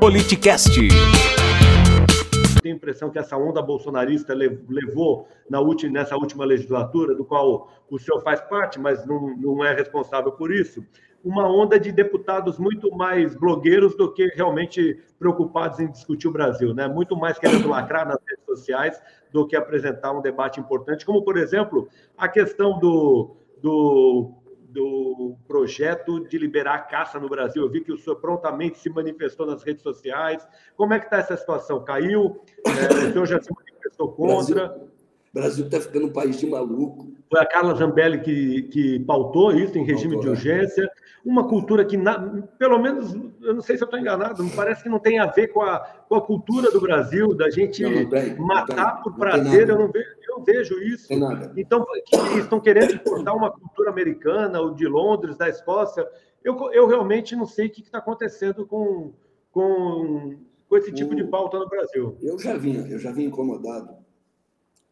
Politicast. Tenho a impressão que essa onda bolsonarista levou na última, nessa última legislatura, do qual o senhor faz parte, mas não, não é responsável por isso, uma onda de deputados muito mais blogueiros do que realmente preocupados em discutir o Brasil, né? Muito mais querendo lacrar nas redes sociais do que apresentar um debate importante, como, por exemplo, a questão do, do, do projeto de liberar a caça no Brasil. Eu vi que o senhor prontamente se manifestou nas redes sociais. Como é que está essa situação? Caiu? É, o senhor já se manifestou contra? Brasil. O Brasil está ficando um país de maluco. Foi a Carla Zambelli que, que pautou isso em regime de é. urgência. Uma cultura que, na, pelo menos, eu não sei se eu estou enganado, me parece que não tem a ver com a, com a cultura do Brasil, da gente não, não tem, matar tem, por prazer. Eu não, vejo, eu vejo isso. Então, que estão querendo importar uma cultura americana, ou de Londres, da Escócia. Eu, eu realmente não sei o que está acontecendo com, com, com esse tipo o, de pauta no Brasil. Eu já vinha, eu já vinha incomodado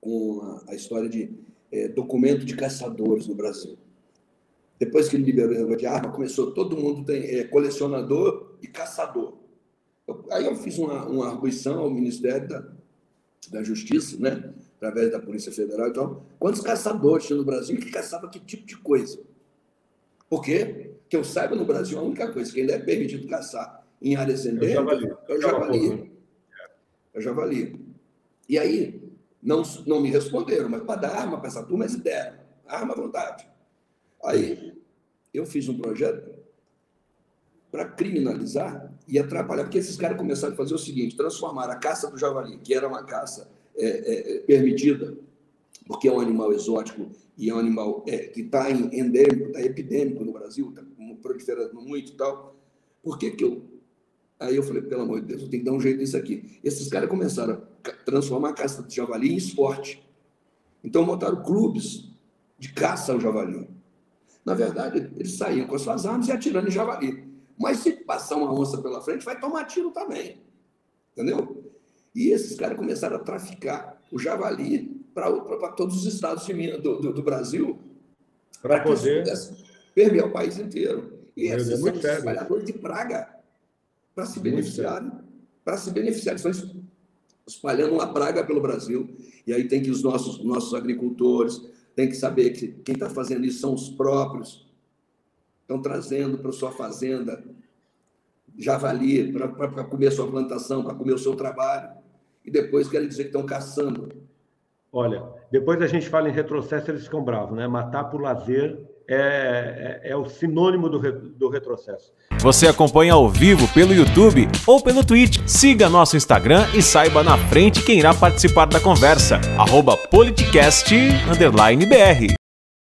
com a, a história de é, documento de caçadores no Brasil. Depois que ele liberou o negócio de arma, começou todo mundo tem é, colecionador e caçador. Eu, aí eu fiz uma, uma arguição ao Ministério da, da Justiça, né? através da Polícia Federal e tal. Quantos caçadores tinha no Brasil e que caçava que tipo de coisa? Por quê? Que eu saiba, no Brasil, a única coisa que ainda é permitido caçar em áreas endêmicas é o javali. É o javali. E aí, não, não me responderam, mas para dar arma para essa turma, eles deram. Arma à vontade. Aí, eu fiz um projeto para criminalizar e atrapalhar, porque esses caras começaram a fazer o seguinte: transformar a caça do javali, que era uma caça é, é, é permitida, porque é um animal exótico e é um animal é, que está endêmico, está epidêmico no Brasil, está proliferando muito e tal. Por que, que eu Aí eu falei, pelo amor de Deus, eu tenho que dar um jeito nisso aqui. Esses caras começaram a transformar a caça de javali em esporte. Então montaram clubes de caça ao javali. Na verdade, eles saíam com as suas armas e atirando em javali. Mas se passar uma onça pela frente, vai tomar tiro também. Entendeu? E esses caras começaram a traficar o javali para todos os estados de, do, do, do Brasil. Para poder. Permear o país inteiro. E esses são trabalhadores de praga para se beneficiarem, para se beneficiarem. Estão espalhando uma praga pelo Brasil. E aí tem que os nossos, nossos agricultores tem que saber que quem está fazendo isso são os próprios. Estão trazendo para sua fazenda javali para comer a sua plantação, para comer o seu trabalho. E depois querem dizer que estão caçando. Olha, depois a gente fala em retrocesso, eles ficam bravos, né? Matar por lazer é, é, é, o sinônimo do, do retrocesso. Você acompanha ao vivo pelo YouTube ou pelo Twitch. Siga nosso Instagram e saiba na frente quem irá participar da conversa. Arroba politicast_br